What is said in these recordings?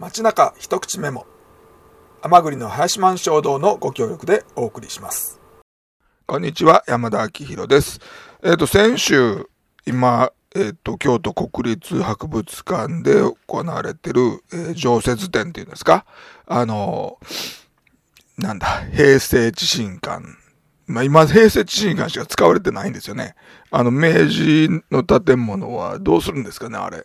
街中一口メモ。甘栗の林満衝動のご協力でお送りします。こんにちは山田明宏です。えっ、と先週今えっ、と京都国立博物館で行われてる、えー、常設展っていうんですか？あのなんだ平成地震館。まあ、今、平成地震館しか使われてないんですよね。あの、明治の建物はどうするんですかね、あれ。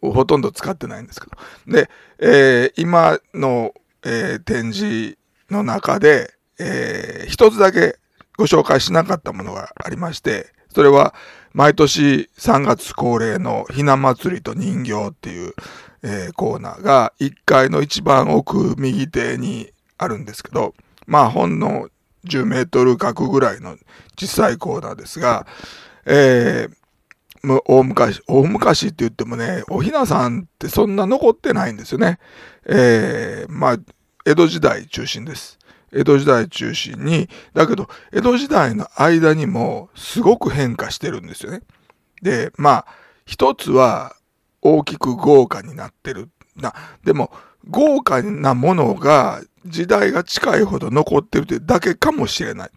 ほとんど使ってないんですけど。で、えー、今の、えー、展示の中で、えー、一つだけご紹介しなかったものがありまして、それは毎年3月恒例のひな祭りと人形っていう、えー、コーナーが1階の一番奥右手にあるんですけど、まあほんの10メートル角ぐらいの小さいコーナーですが、えー、大昔、大昔って言ってもね、おひなさんってそんな残ってないんですよね。えー、まあ、江戸時代中心です。江戸時代中心に、だけど、江戸時代の間にもすごく変化してるんですよね。で、まあ、一つは大きく豪華になってる。な、でも、豪華なものが時代が近いほど残ってるってだけかもしれない。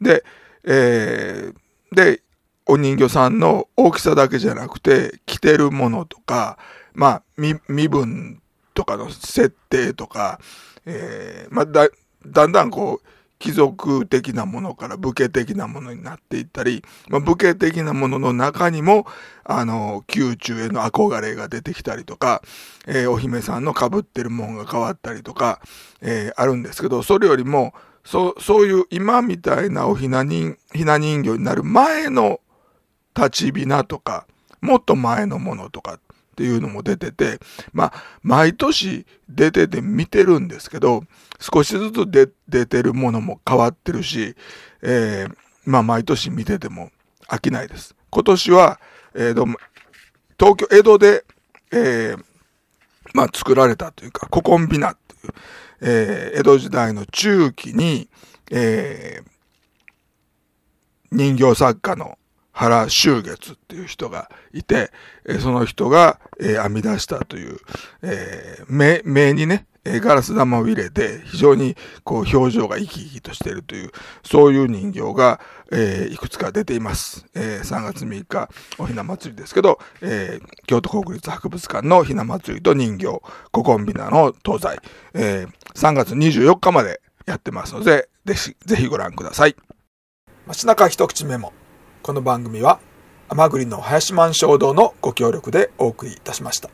で、えー、で、お人形さんの大きさだけじゃなくて、着てるものとか、まあ、身分とかの設定とか、えー、まあ、だ、だんだんこう、貴族的なものから武家的なものになっていったり、まあ、武家的なものの中にも、あの、宮中への憧れが出てきたりとか、えー、お姫さんの被ってるもんが変わったりとか、えー、あるんですけど、それよりも、そう、そういう今みたいなおひな人、ひな人形になる前の立ちびなとか、もっと前のものとかっていうのも出てて、まあ、毎年出てて見てるんですけど、少しずつ出出てるものも変わってるし、えー、まあ毎年見てても飽きないです。今年は、えー、東京、江戸で、えー、まあ作られたというか、古今美奈っていう、えー、江戸時代の中期に、えー、人形作家の原修月っていう人がいて、えその人が、え編み出したという、えー、目、目にね、ガラス玉を入れて、非常にこう表情が生き生きとしているという、そういう人形が、えー、いくつか出ています。えー、3月3日、おひな祭りですけど、えー、京都国立博物館のひな祭りと人形、古今美奈の東西、えー、3月24日までやってますので、ぜひ、ぜひご覧ください。街中一口メモ。この番組は、甘栗の林満衝堂のご協力でお送りいたしました。